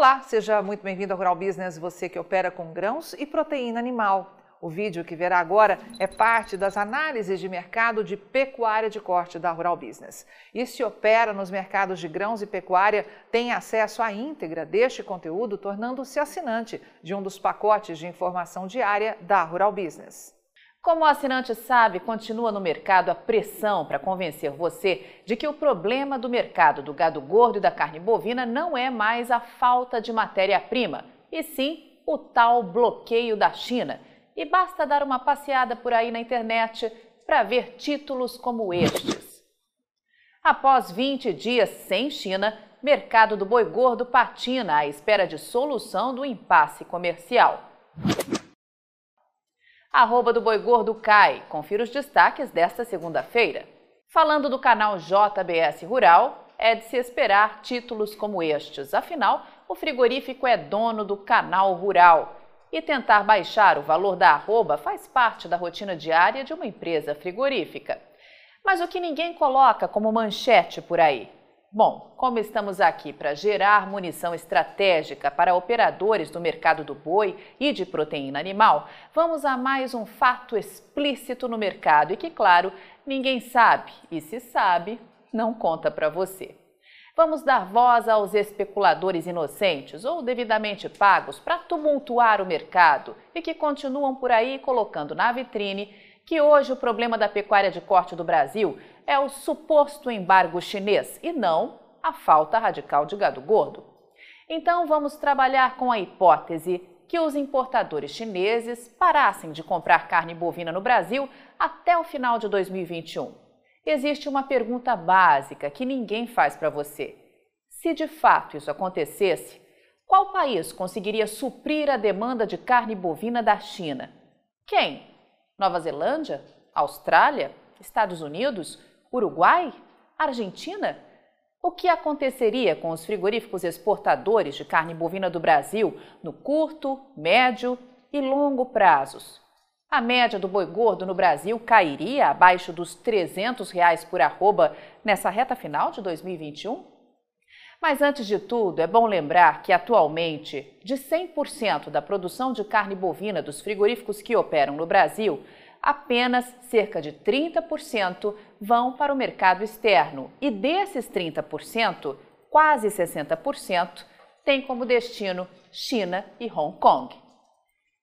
Olá, seja muito bem-vindo ao Rural Business, você que opera com grãos e proteína animal. O vídeo que verá agora é parte das análises de mercado de pecuária de corte da Rural Business. E se opera nos mercados de grãos e pecuária, tem acesso à íntegra deste conteúdo, tornando-se assinante de um dos pacotes de informação diária da Rural Business. Como o assinante sabe, continua no mercado a pressão para convencer você de que o problema do mercado do gado gordo e da carne bovina não é mais a falta de matéria-prima, e sim o tal bloqueio da China e basta dar uma passeada por aí na internet para ver títulos como estes. Após 20 dias sem China, mercado do boi gordo patina à espera de solução do impasse comercial. Arroba do boi gordo cai. Confira os destaques desta segunda-feira. Falando do canal JBS Rural, é de se esperar títulos como estes. Afinal, o frigorífico é dono do canal rural e tentar baixar o valor da arroba faz parte da rotina diária de uma empresa frigorífica. Mas o que ninguém coloca como manchete por aí? Bom, como estamos aqui para gerar munição estratégica para operadores do mercado do boi e de proteína animal, vamos a mais um fato explícito no mercado e que, claro, ninguém sabe e se sabe, não conta para você. Vamos dar voz aos especuladores inocentes ou devidamente pagos para tumultuar o mercado e que continuam por aí colocando na vitrine que hoje o problema da pecuária de corte do Brasil é o suposto embargo chinês e não a falta radical de gado gordo. Então vamos trabalhar com a hipótese que os importadores chineses parassem de comprar carne bovina no Brasil até o final de 2021 existe uma pergunta básica que ninguém faz para você. Se de fato isso acontecesse, qual país conseguiria suprir a demanda de carne bovina da China? Quem? Nova Zelândia? Austrália? Estados Unidos? Uruguai? Argentina? O que aconteceria com os frigoríficos exportadores de carne bovina do Brasil no curto, médio e longo prazos? A média do boi gordo no Brasil cairia abaixo dos 300 reais por arroba nessa reta final de 2021? Mas antes de tudo, é bom lembrar que atualmente, de 100% da produção de carne bovina dos frigoríficos que operam no Brasil, apenas cerca de 30% vão para o mercado externo. E desses 30%, quase 60% têm como destino China e Hong Kong.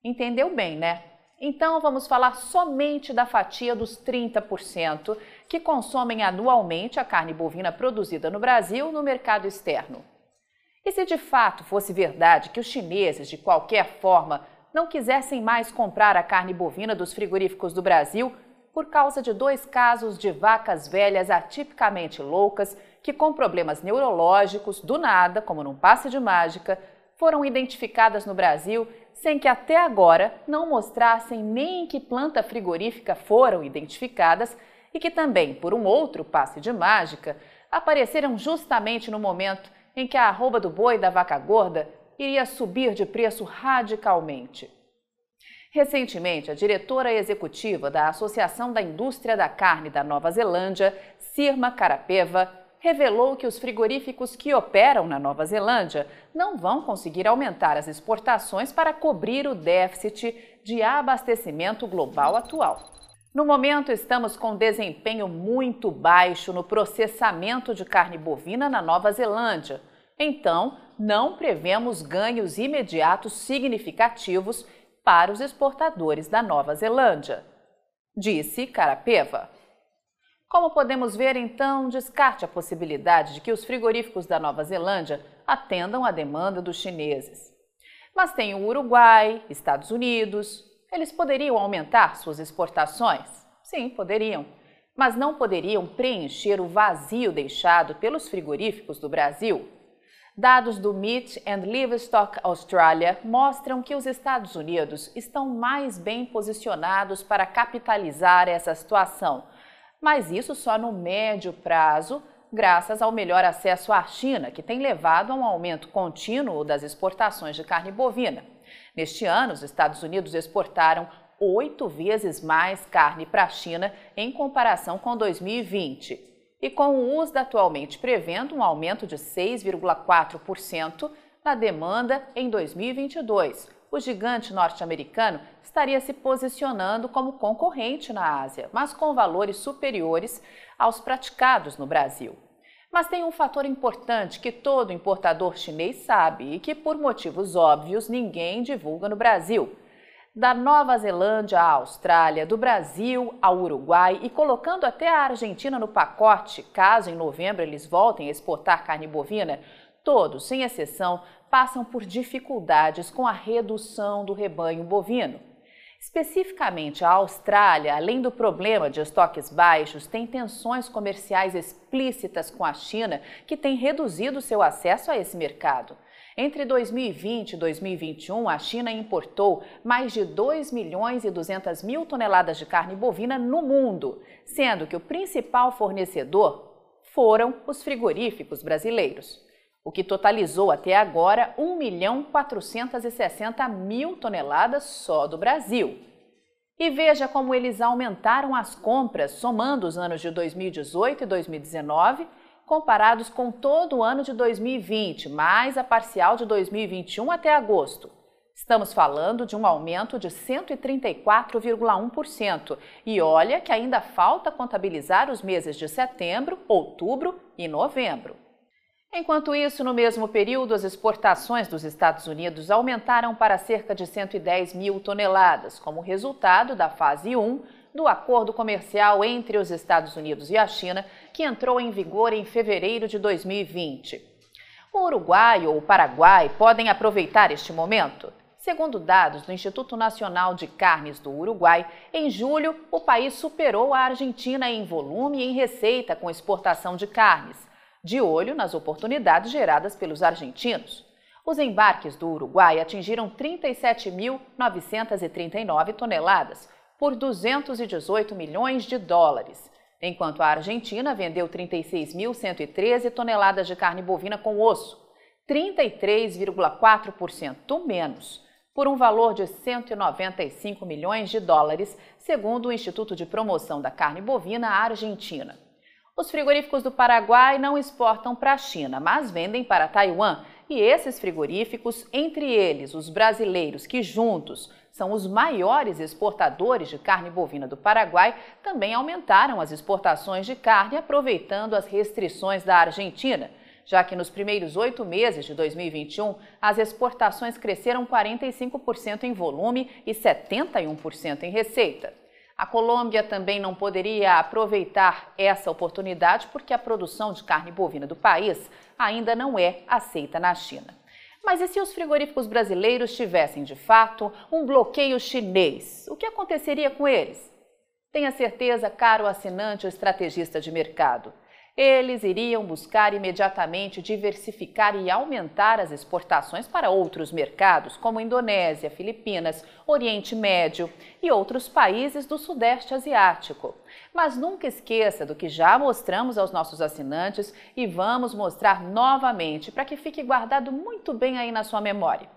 Entendeu bem, né? Então, vamos falar somente da fatia dos 30% que consomem anualmente a carne bovina produzida no Brasil no mercado externo. E se de fato fosse verdade que os chineses, de qualquer forma, não quisessem mais comprar a carne bovina dos frigoríficos do Brasil por causa de dois casos de vacas velhas atipicamente loucas que, com problemas neurológicos, do nada, como num passe de mágica, foram identificadas no Brasil sem que até agora não mostrassem nem em que planta frigorífica foram identificadas e que também, por um outro passe de mágica, apareceram justamente no momento em que a arroba do boi da vaca gorda iria subir de preço radicalmente. Recentemente, a diretora executiva da Associação da Indústria da Carne da Nova Zelândia, Sirma Carapeva, revelou que os frigoríficos que operam na Nova Zelândia não vão conseguir aumentar as exportações para cobrir o déficit de abastecimento global atual. No momento, estamos com desempenho muito baixo no processamento de carne bovina na Nova Zelândia. Então, não prevemos ganhos imediatos significativos para os exportadores da Nova Zelândia, disse Carapeva. Como podemos ver, então, descarte a possibilidade de que os frigoríficos da Nova Zelândia atendam à demanda dos chineses. Mas tem o Uruguai, Estados Unidos. Eles poderiam aumentar suas exportações? Sim, poderiam. Mas não poderiam preencher o vazio deixado pelos frigoríficos do Brasil. Dados do Meat and Livestock Australia mostram que os Estados Unidos estão mais bem posicionados para capitalizar essa situação mas isso só no médio prazo, graças ao melhor acesso à China, que tem levado a um aumento contínuo das exportações de carne bovina. Neste ano, os Estados Unidos exportaram oito vezes mais carne para a China em comparação com 2020. E com o USDA atualmente prevendo um aumento de 6,4% na demanda em 2022. O gigante norte-americano estaria se posicionando como concorrente na Ásia, mas com valores superiores aos praticados no Brasil. Mas tem um fator importante que todo importador chinês sabe e que, por motivos óbvios, ninguém divulga no Brasil. Da Nova Zelândia à Austrália, do Brasil ao Uruguai e colocando até a Argentina no pacote, caso em novembro eles voltem a exportar carne bovina, todos, sem exceção, passam por dificuldades com a redução do rebanho bovino. Especificamente, a Austrália, além do problema de estoques baixos, tem tensões comerciais explícitas com a China, que tem reduzido seu acesso a esse mercado. Entre 2020 e 2021, a China importou mais de 2 milhões e 200 mil toneladas de carne bovina no mundo, sendo que o principal fornecedor foram os frigoríficos brasileiros o que totalizou até agora 1 milhão 460 mil toneladas só do Brasil. E veja como eles aumentaram as compras, somando os anos de 2018 e 2019, comparados com todo o ano de 2020, mais a parcial de 2021 até agosto. Estamos falando de um aumento de 134,1%. E olha que ainda falta contabilizar os meses de setembro, outubro e novembro. Enquanto isso, no mesmo período, as exportações dos Estados Unidos aumentaram para cerca de 110 mil toneladas, como resultado da fase 1 do acordo comercial entre os Estados Unidos e a China, que entrou em vigor em fevereiro de 2020. O Uruguai ou o Paraguai podem aproveitar este momento? Segundo dados do Instituto Nacional de Carnes do Uruguai, em julho o país superou a Argentina em volume e em receita com exportação de carnes de olho nas oportunidades geradas pelos argentinos. Os embarques do Uruguai atingiram 37.939 toneladas, por 218 milhões de dólares, enquanto a Argentina vendeu 36.113 toneladas de carne bovina com osso, 33,4% menos, por um valor de 195 milhões de dólares, segundo o Instituto de Promoção da Carne Bovina Argentina. Os frigoríficos do Paraguai não exportam para a China, mas vendem para Taiwan. E esses frigoríficos, entre eles os brasileiros, que juntos são os maiores exportadores de carne bovina do Paraguai, também aumentaram as exportações de carne, aproveitando as restrições da Argentina, já que nos primeiros oito meses de 2021 as exportações cresceram 45% em volume e 71% em receita. A Colômbia também não poderia aproveitar essa oportunidade porque a produção de carne bovina do país ainda não é aceita na China. Mas e se os frigoríficos brasileiros tivessem, de fato, um bloqueio chinês? O que aconteceria com eles? Tenha certeza, caro assinante ou estrategista de mercado eles iriam buscar imediatamente diversificar e aumentar as exportações para outros mercados, como Indonésia, Filipinas, Oriente Médio e outros países do Sudeste Asiático. Mas nunca esqueça do que já mostramos aos nossos assinantes e vamos mostrar novamente para que fique guardado muito bem aí na sua memória.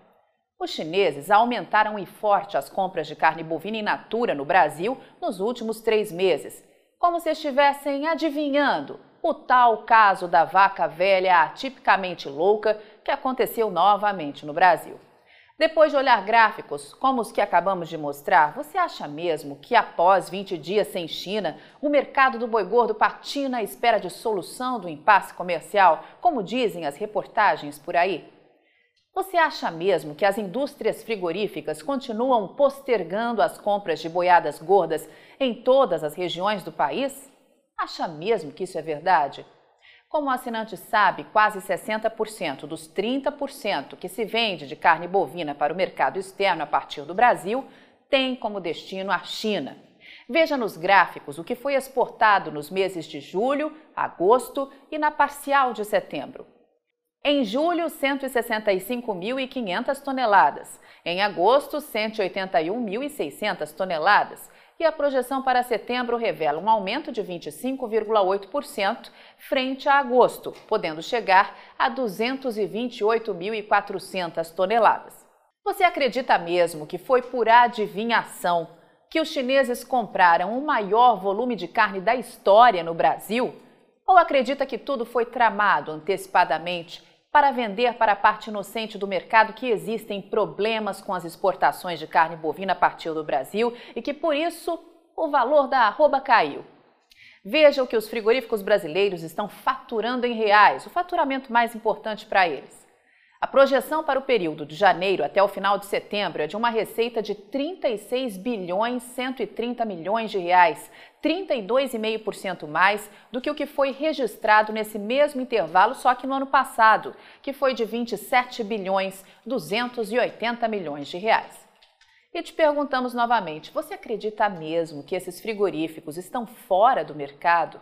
Os chineses aumentaram e forte as compras de carne bovina in natura no Brasil nos últimos três meses, como se estivessem adivinhando o tal caso da vaca velha atipicamente louca que aconteceu novamente no Brasil. Depois de olhar gráficos como os que acabamos de mostrar, você acha mesmo que após 20 dias sem China, o mercado do boi gordo patina à espera de solução do impasse comercial, como dizem as reportagens por aí? Você acha mesmo que as indústrias frigoríficas continuam postergando as compras de boiadas gordas em todas as regiões do país? Acha mesmo que isso é verdade? Como o assinante sabe, quase 60% dos 30% que se vende de carne bovina para o mercado externo a partir do Brasil tem como destino a China. Veja nos gráficos o que foi exportado nos meses de julho, agosto e na parcial de setembro. Em julho, 165.500 toneladas. Em agosto, 181.600 toneladas e a projeção para setembro revela um aumento de 25,8% frente a agosto, podendo chegar a 228.400 toneladas. Você acredita mesmo que foi por adivinhação que os chineses compraram o maior volume de carne da história no Brasil? Ou acredita que tudo foi tramado antecipadamente para vender para a parte inocente do mercado que existem problemas com as exportações de carne bovina a partir do Brasil e que por isso o valor da arroba caiu. Veja o que os frigoríficos brasileiros estão faturando em reais, o faturamento mais importante para eles. A projeção para o período de janeiro até o final de setembro é de uma receita de 36 bilhões 130 milhões de reais, 32,5% mais do que o que foi registrado nesse mesmo intervalo só que no ano passado, que foi de 27 bilhões 280 milhões de reais. E te perguntamos novamente: você acredita mesmo que esses frigoríficos estão fora do mercado?